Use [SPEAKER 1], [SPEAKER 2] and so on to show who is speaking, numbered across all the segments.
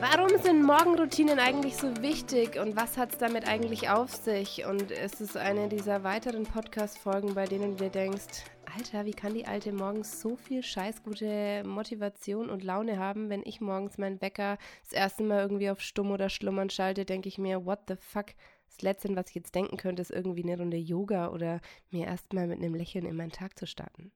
[SPEAKER 1] Warum sind Morgenroutinen eigentlich so wichtig und was hat es damit eigentlich auf sich? Und ist es eine dieser weiteren Podcast-Folgen, bei denen du dir denkst, Alter, wie kann die Alte morgens so viel scheißgute Motivation und Laune haben, wenn ich morgens meinen Wecker das erste Mal irgendwie auf Stumm oder Schlummern schalte, denke ich mir, what the fuck? Das Letzte, was ich jetzt denken könnte, ist irgendwie eine Runde Yoga oder mir erstmal mit einem Lächeln in meinen Tag zu starten.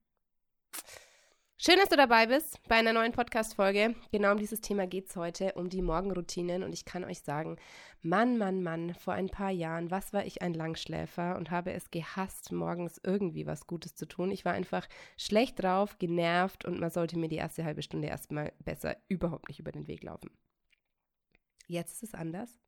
[SPEAKER 1] Schön, dass du dabei bist bei einer neuen Podcast-Folge. Genau um dieses Thema geht es heute, um die Morgenroutinen. Und ich kann euch sagen, Mann, Mann, Mann, vor ein paar Jahren, was war ich ein Langschläfer und habe es gehasst, morgens irgendwie was Gutes zu tun. Ich war einfach schlecht drauf, genervt und man sollte mir die erste halbe Stunde erstmal besser überhaupt nicht über den Weg laufen. Jetzt ist es anders.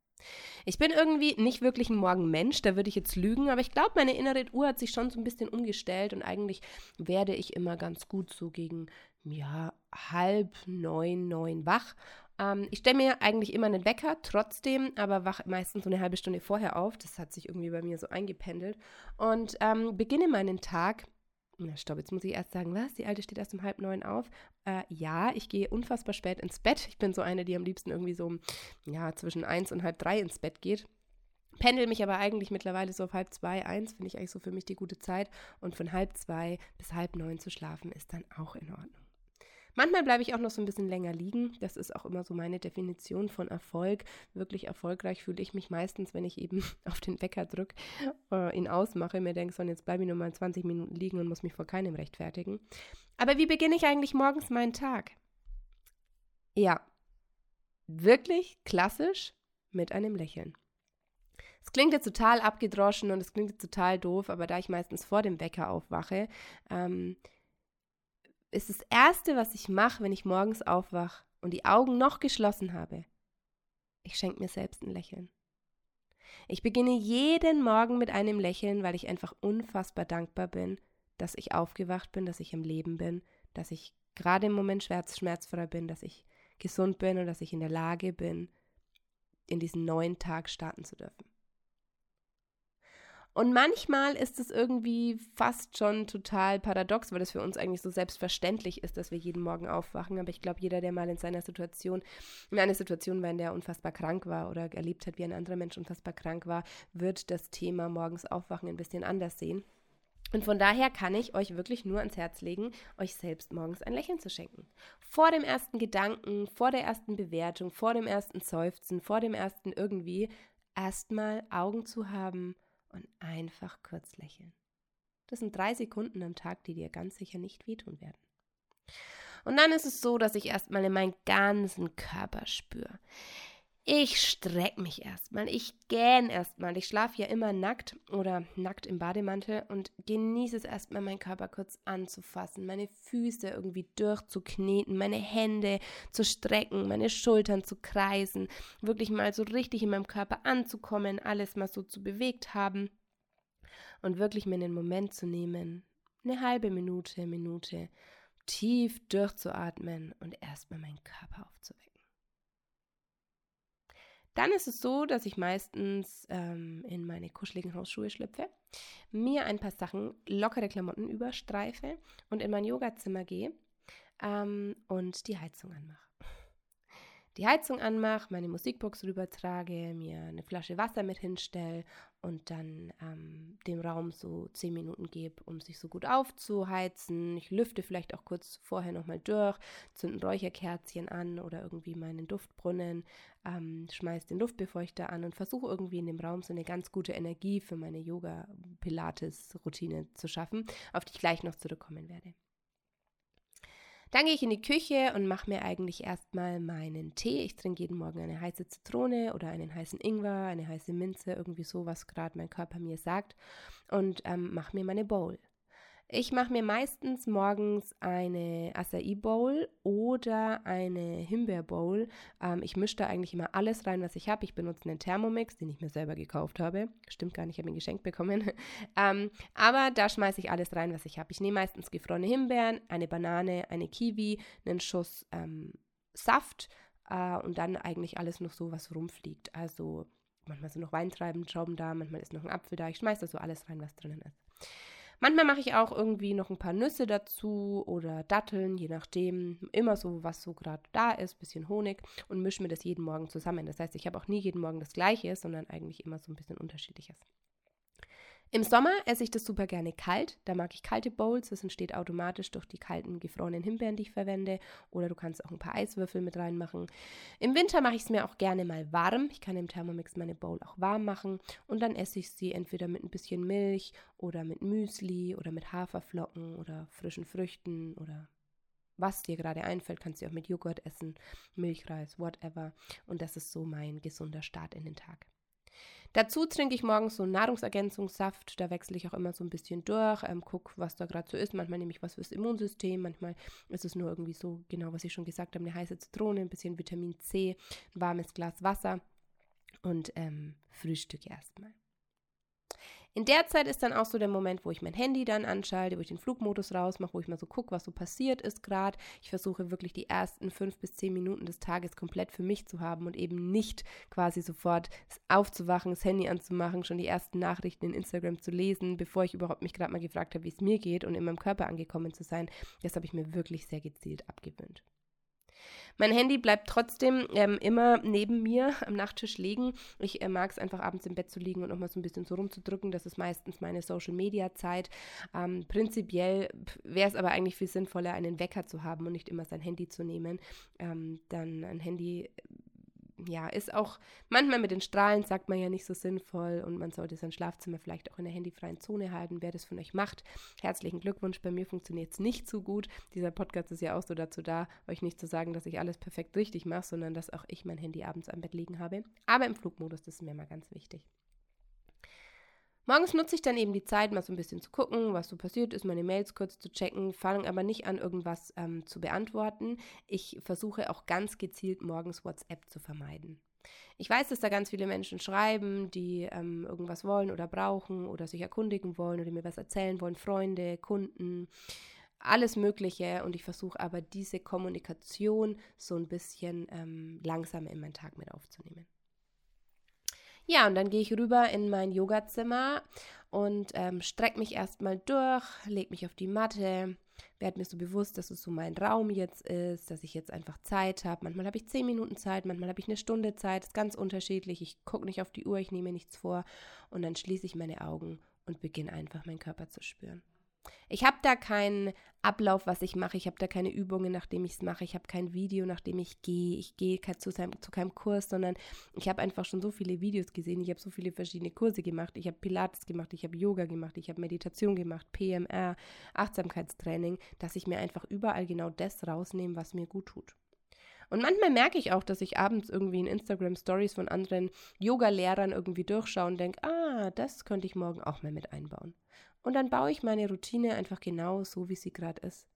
[SPEAKER 1] Ich bin irgendwie nicht wirklich ein Morgenmensch, da würde ich jetzt lügen, aber ich glaube, meine innere Uhr hat sich schon so ein bisschen umgestellt und eigentlich werde ich immer ganz gut so gegen, ja, halb neun, neun wach. Ähm, ich stelle mir eigentlich immer einen Wecker, trotzdem, aber wach meistens so eine halbe Stunde vorher auf. Das hat sich irgendwie bei mir so eingependelt und ähm, beginne meinen Tag na, stopp, jetzt muss ich erst sagen, was? Die Alte steht erst um halb neun auf. Äh, ja, ich gehe unfassbar spät ins Bett. Ich bin so eine, die am liebsten irgendwie so, ja, zwischen eins und halb drei ins Bett geht. Pendel mich aber eigentlich mittlerweile so auf halb zwei, eins, finde ich eigentlich so für mich die gute Zeit. Und von halb zwei bis halb neun zu schlafen ist dann auch in Ordnung. Manchmal bleibe ich auch noch so ein bisschen länger liegen. Das ist auch immer so meine Definition von Erfolg. Wirklich erfolgreich fühle ich mich meistens, wenn ich eben auf den Wecker drücke, äh, ihn ausmache, mir denke, so, jetzt bleibe ich nur mal 20 Minuten liegen und muss mich vor keinem rechtfertigen. Aber wie beginne ich eigentlich morgens meinen Tag? Ja, wirklich klassisch mit einem Lächeln. Es klingt jetzt total abgedroschen und es klingt jetzt total doof, aber da ich meistens vor dem Wecker aufwache, ähm, ist das Erste, was ich mache, wenn ich morgens aufwache und die Augen noch geschlossen habe. Ich schenke mir selbst ein Lächeln. Ich beginne jeden Morgen mit einem Lächeln, weil ich einfach unfassbar dankbar bin, dass ich aufgewacht bin, dass ich im Leben bin, dass ich gerade im Moment schmerzfrei bin, dass ich gesund bin und dass ich in der Lage bin, in diesen neuen Tag starten zu dürfen. Und manchmal ist es irgendwie fast schon total paradox, weil das für uns eigentlich so selbstverständlich ist, dass wir jeden Morgen aufwachen. Aber ich glaube, jeder, der mal in seiner Situation, in einer Situation war, in der er unfassbar krank war oder erlebt hat, wie ein anderer Mensch unfassbar krank war, wird das Thema morgens aufwachen ein bisschen anders sehen. Und von daher kann ich euch wirklich nur ans Herz legen, euch selbst morgens ein Lächeln zu schenken. Vor dem ersten Gedanken, vor der ersten Bewertung, vor dem ersten Seufzen, vor dem ersten irgendwie erstmal Augen zu haben und einfach kurz lächeln. Das sind drei Sekunden am Tag, die dir ganz sicher nicht wehtun werden. Und dann ist es so, dass ich erstmal in meinen ganzen Körper spüre. Ich strecke mich erstmal, ich gähne erstmal. Ich schlafe ja immer nackt oder nackt im Bademantel und genieße es erstmal, meinen Körper kurz anzufassen, meine Füße irgendwie durchzukneten, meine Hände zu strecken, meine Schultern zu kreisen, wirklich mal so richtig in meinem Körper anzukommen, alles mal so zu bewegt haben und wirklich mir einen Moment zu nehmen, eine halbe Minute, Minute, tief durchzuatmen und erstmal meinen Körper aufzuwecken. Dann ist es so, dass ich meistens ähm, in meine kuscheligen Hausschuhe schlüpfe, mir ein paar Sachen, lockere Klamotten überstreife und in mein Yogazimmer gehe ähm, und die Heizung anmache die Heizung anmache, meine Musikbox rübertrage, mir eine Flasche Wasser mit hinstelle und dann ähm, dem Raum so zehn Minuten gebe, um sich so gut aufzuheizen. Ich lüfte vielleicht auch kurz vorher nochmal durch, zünde ein Räucherkerzchen an oder irgendwie meinen Duftbrunnen, ähm, schmeiße den Luftbefeuchter an und versuche irgendwie in dem Raum so eine ganz gute Energie für meine Yoga-Pilates-Routine zu schaffen, auf die ich gleich noch zurückkommen werde. Dann gehe ich in die Küche und mache mir eigentlich erstmal meinen Tee. Ich trinke jeden Morgen eine heiße Zitrone oder einen heißen Ingwer, eine heiße Minze, irgendwie so, was gerade mein Körper mir sagt. Und ähm, mache mir meine Bowl. Ich mache mir meistens morgens eine Acai Bowl oder eine Himbeer Bowl. Ähm, ich mische da eigentlich immer alles rein, was ich habe. Ich benutze einen Thermomix, den ich mir selber gekauft habe. Stimmt gar nicht, ich habe ihn geschenkt bekommen. ähm, aber da schmeiße ich alles rein, was ich habe. Ich nehme meistens gefrorene Himbeeren, eine Banane, eine Kiwi, einen Schuss ähm, Saft äh, und dann eigentlich alles noch so, was rumfliegt. Also manchmal sind noch Weintrauben da, manchmal ist noch ein Apfel da. Ich schmeiße da so alles rein, was drinnen ist. Manchmal mache ich auch irgendwie noch ein paar Nüsse dazu oder Datteln, je nachdem. Immer so, was so gerade da ist, bisschen Honig und mische mir das jeden Morgen zusammen. Das heißt, ich habe auch nie jeden Morgen das Gleiche, sondern eigentlich immer so ein bisschen unterschiedliches. Im Sommer esse ich das super gerne kalt. Da mag ich kalte Bowls. Das entsteht automatisch durch die kalten, gefrorenen Himbeeren, die ich verwende. Oder du kannst auch ein paar Eiswürfel mit reinmachen. Im Winter mache ich es mir auch gerne mal warm. Ich kann im Thermomix meine Bowl auch warm machen. Und dann esse ich sie entweder mit ein bisschen Milch oder mit Müsli oder mit Haferflocken oder frischen Früchten oder was dir gerade einfällt, kannst du auch mit Joghurt essen, Milchreis, whatever. Und das ist so mein gesunder Start in den Tag. Dazu trinke ich morgens so einen Nahrungsergänzungssaft. Da wechsle ich auch immer so ein bisschen durch, ähm, gucke, was da gerade so ist. Manchmal nehme ich was fürs Immunsystem, manchmal ist es nur irgendwie so, genau was ich schon gesagt habe, eine heiße Zitrone, ein bisschen Vitamin C, ein warmes Glas Wasser und ähm, frühstücke erstmal. In der Zeit ist dann auch so der Moment, wo ich mein Handy dann anschalte, wo ich den Flugmodus rausmache, wo ich mal so gucke, was so passiert ist gerade. Ich versuche wirklich die ersten fünf bis zehn Minuten des Tages komplett für mich zu haben und eben nicht quasi sofort aufzuwachen, das Handy anzumachen, schon die ersten Nachrichten in Instagram zu lesen, bevor ich überhaupt mich gerade mal gefragt habe, wie es mir geht und in meinem Körper angekommen zu sein. Das habe ich mir wirklich sehr gezielt abgewöhnt. Mein Handy bleibt trotzdem ähm, immer neben mir am Nachttisch liegen. Ich äh, mag es einfach abends im Bett zu liegen und nochmal so ein bisschen so rumzudrücken. Das ist meistens meine Social-Media-Zeit. Ähm, prinzipiell wäre es aber eigentlich viel sinnvoller, einen Wecker zu haben und nicht immer sein Handy zu nehmen. Ähm, dann ein Handy ja, ist auch manchmal mit den Strahlen, sagt man ja nicht so sinnvoll und man sollte sein Schlafzimmer vielleicht auch in der handyfreien Zone halten. Wer das von euch macht, herzlichen Glückwunsch. Bei mir funktioniert es nicht so gut. Dieser Podcast ist ja auch so dazu da, euch nicht zu sagen, dass ich alles perfekt richtig mache, sondern dass auch ich mein Handy abends am Bett liegen habe. Aber im Flugmodus, das ist mir mal ganz wichtig. Morgens nutze ich dann eben die Zeit, mal so ein bisschen zu gucken, was so passiert ist, meine Mails kurz zu checken, fange aber nicht an, irgendwas ähm, zu beantworten. Ich versuche auch ganz gezielt morgens WhatsApp zu vermeiden. Ich weiß, dass da ganz viele Menschen schreiben, die ähm, irgendwas wollen oder brauchen oder sich erkundigen wollen oder mir was erzählen wollen, Freunde, Kunden, alles Mögliche. Und ich versuche aber diese Kommunikation so ein bisschen ähm, langsamer in meinen Tag mit aufzunehmen. Ja, und dann gehe ich rüber in mein Yogazimmer und ähm, strecke mich erstmal durch, lege mich auf die Matte, werde mir so bewusst, dass es so mein Raum jetzt ist, dass ich jetzt einfach Zeit habe. Manchmal habe ich zehn Minuten Zeit, manchmal habe ich eine Stunde Zeit, ist ganz unterschiedlich. Ich gucke nicht auf die Uhr, ich nehme nichts vor und dann schließe ich meine Augen und beginne einfach meinen Körper zu spüren. Ich habe da keinen Ablauf, was ich mache. Ich habe da keine Übungen, nachdem ich es mache. Ich habe kein Video, nachdem ich gehe. Ich gehe zu, zu keinem Kurs, sondern ich habe einfach schon so viele Videos gesehen. Ich habe so viele verschiedene Kurse gemacht. Ich habe Pilates gemacht, ich habe Yoga gemacht, ich habe Meditation gemacht, PMR, Achtsamkeitstraining, dass ich mir einfach überall genau das rausnehme, was mir gut tut. Und manchmal merke ich auch, dass ich abends irgendwie in Instagram Stories von anderen Yoga-Lehrern irgendwie durchschaue und denke, ah, das könnte ich morgen auch mal mit einbauen. Und dann baue ich meine Routine einfach genau so, wie sie gerade ist.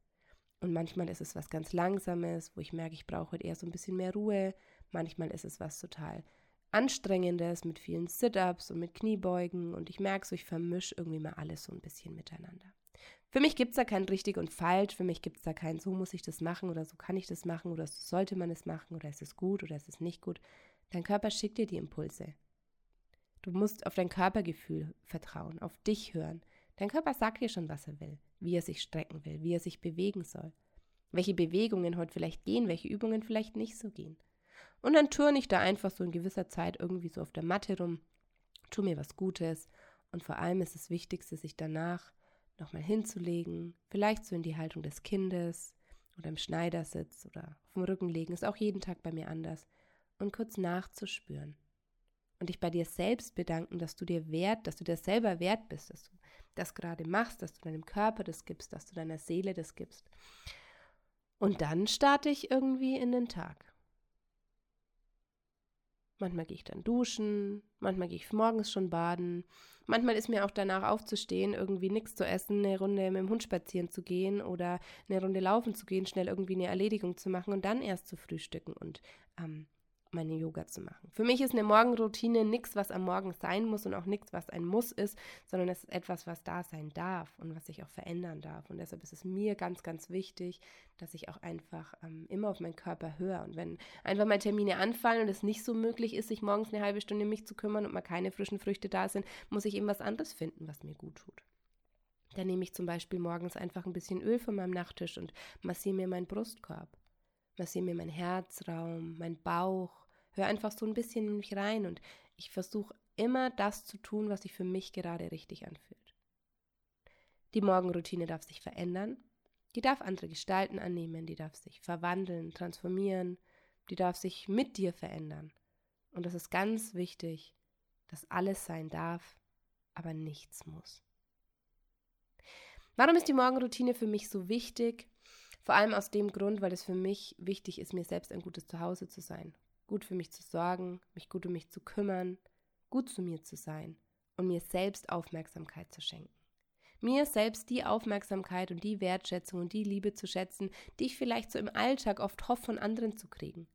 [SPEAKER 1] Und manchmal ist es was ganz Langsames, wo ich merke, ich brauche heute eher so ein bisschen mehr Ruhe. Manchmal ist es was total Anstrengendes mit vielen Sit-ups und mit Kniebeugen. Und ich merke so, ich vermische irgendwie mal alles so ein bisschen miteinander. Für mich gibt es da kein richtig und falsch. Für mich gibt es da kein, so muss ich das machen oder so kann ich das machen oder so sollte man es machen oder ist es gut oder ist es nicht gut. Dein Körper schickt dir die Impulse. Du musst auf dein Körpergefühl vertrauen, auf dich hören. Dein Körper sagt dir schon, was er will, wie er sich strecken will, wie er sich bewegen soll, welche Bewegungen heute vielleicht gehen, welche Übungen vielleicht nicht so gehen. Und dann turne ich da einfach so in gewisser Zeit irgendwie so auf der Matte rum, tu mir was Gutes und vor allem ist das Wichtigste, sich danach nochmal hinzulegen, vielleicht so in die Haltung des Kindes oder im Schneidersitz oder auf dem Rücken legen, ist auch jeden Tag bei mir anders und kurz nachzuspüren und dich bei dir selbst bedanken, dass du dir wert, dass du dir selber wert bist, dass du das gerade machst, dass du deinem Körper das gibst, dass du deiner Seele das gibst. Und dann starte ich irgendwie in den Tag. Manchmal gehe ich dann duschen, manchmal gehe ich morgens schon baden. Manchmal ist mir auch danach aufzustehen, irgendwie nichts zu essen, eine Runde mit dem Hund spazieren zu gehen oder eine Runde laufen zu gehen, schnell irgendwie eine Erledigung zu machen und dann erst zu frühstücken und ähm, meine Yoga zu machen. Für mich ist eine Morgenroutine nichts, was am Morgen sein muss und auch nichts, was ein Muss ist, sondern es ist etwas, was da sein darf und was sich auch verändern darf. Und deshalb ist es mir ganz, ganz wichtig, dass ich auch einfach ähm, immer auf meinen Körper höre. Und wenn einfach mal Termine anfallen und es nicht so möglich ist, sich morgens eine halbe Stunde um mich zu kümmern und mal keine frischen Früchte da sind, muss ich eben was anderes finden, was mir gut tut. Dann nehme ich zum Beispiel morgens einfach ein bisschen Öl von meinem Nachttisch und massiere mir meinen Brustkorb, massiere mir meinen Herzraum, meinen Bauch, höre einfach so ein bisschen in mich rein und ich versuche immer das zu tun, was sich für mich gerade richtig anfühlt. Die Morgenroutine darf sich verändern, die darf andere Gestalten annehmen, die darf sich verwandeln, transformieren, die darf sich mit dir verändern. Und das ist ganz wichtig, dass alles sein darf, aber nichts muss. Warum ist die Morgenroutine für mich so wichtig? Vor allem aus dem Grund, weil es für mich wichtig ist, mir selbst ein gutes Zuhause zu sein, gut für mich zu sorgen, mich gut um mich zu kümmern, gut zu mir zu sein und mir selbst Aufmerksamkeit zu schenken. Mir selbst die Aufmerksamkeit und die Wertschätzung und die Liebe zu schätzen, die ich vielleicht so im Alltag oft hoffe, von anderen zu kriegen.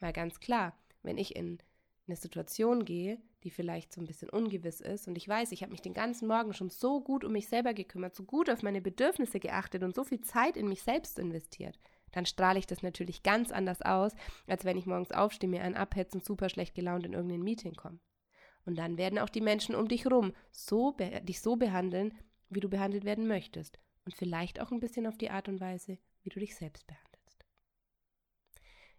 [SPEAKER 1] Weil ganz klar, wenn ich in eine Situation gehe, die vielleicht so ein bisschen ungewiss ist und ich weiß, ich habe mich den ganzen Morgen schon so gut um mich selber gekümmert, so gut auf meine Bedürfnisse geachtet und so viel Zeit in mich selbst investiert, dann strahle ich das natürlich ganz anders aus, als wenn ich morgens aufstehe, mir einen abhetze und super schlecht gelaunt in irgendein Meeting komme. Und dann werden auch die Menschen um dich rum so dich so behandeln, wie du behandelt werden möchtest und vielleicht auch ein bisschen auf die Art und Weise, wie du dich selbst behandelst.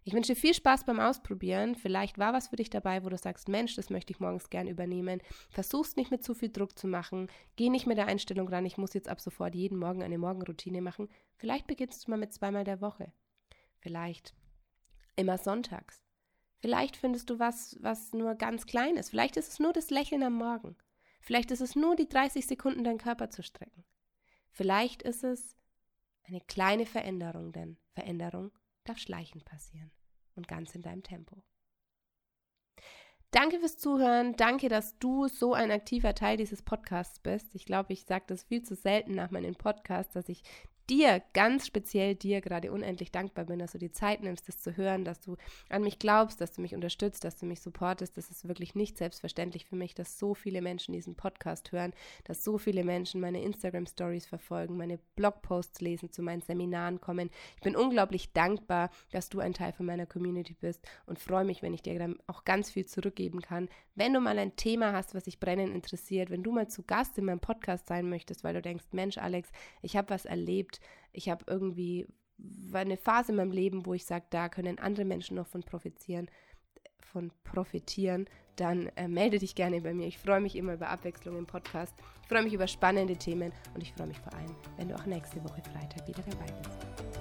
[SPEAKER 1] Ich wünsche dir viel Spaß beim Ausprobieren. Vielleicht war was für dich dabei, wo du sagst, Mensch, das möchte ich morgens gern übernehmen. Versuch's nicht mit zu viel Druck zu machen. Geh nicht mit der Einstellung ran, ich muss jetzt ab sofort jeden Morgen eine Morgenroutine machen. Vielleicht beginnst du mal mit zweimal der Woche. Vielleicht immer sonntags. Vielleicht findest du was, was nur ganz klein ist. Vielleicht ist es nur das Lächeln am Morgen. Vielleicht ist es nur die 30 Sekunden, deinen Körper zu strecken. Vielleicht ist es eine kleine Veränderung, denn Veränderung darf schleichend passieren und ganz in deinem Tempo. Danke fürs Zuhören. Danke, dass du so ein aktiver Teil dieses Podcasts bist. Ich glaube, ich sage das viel zu selten nach meinen Podcasts, dass ich dir, ganz speziell dir, gerade unendlich dankbar bin, dass du die Zeit nimmst, das zu hören, dass du an mich glaubst, dass du mich unterstützt, dass du mich supportest. Das ist wirklich nicht selbstverständlich für mich, dass so viele Menschen diesen Podcast hören, dass so viele Menschen meine Instagram-Stories verfolgen, meine Blogposts lesen, zu meinen Seminaren kommen. Ich bin unglaublich dankbar, dass du ein Teil von meiner Community bist und freue mich, wenn ich dir dann auch ganz viel zurückgeben kann. Wenn du mal ein Thema hast, was dich brennend interessiert, wenn du mal zu Gast in meinem Podcast sein möchtest, weil du denkst, Mensch, Alex, ich habe was erlebt, ich habe irgendwie eine Phase in meinem Leben, wo ich sage, da können andere Menschen noch von profitieren, von profitieren, dann äh, melde dich gerne bei mir. Ich freue mich immer über Abwechslung im Podcast. Ich freue mich über spannende Themen und ich freue mich vor allem, wenn du auch nächste Woche Freitag wieder dabei bist.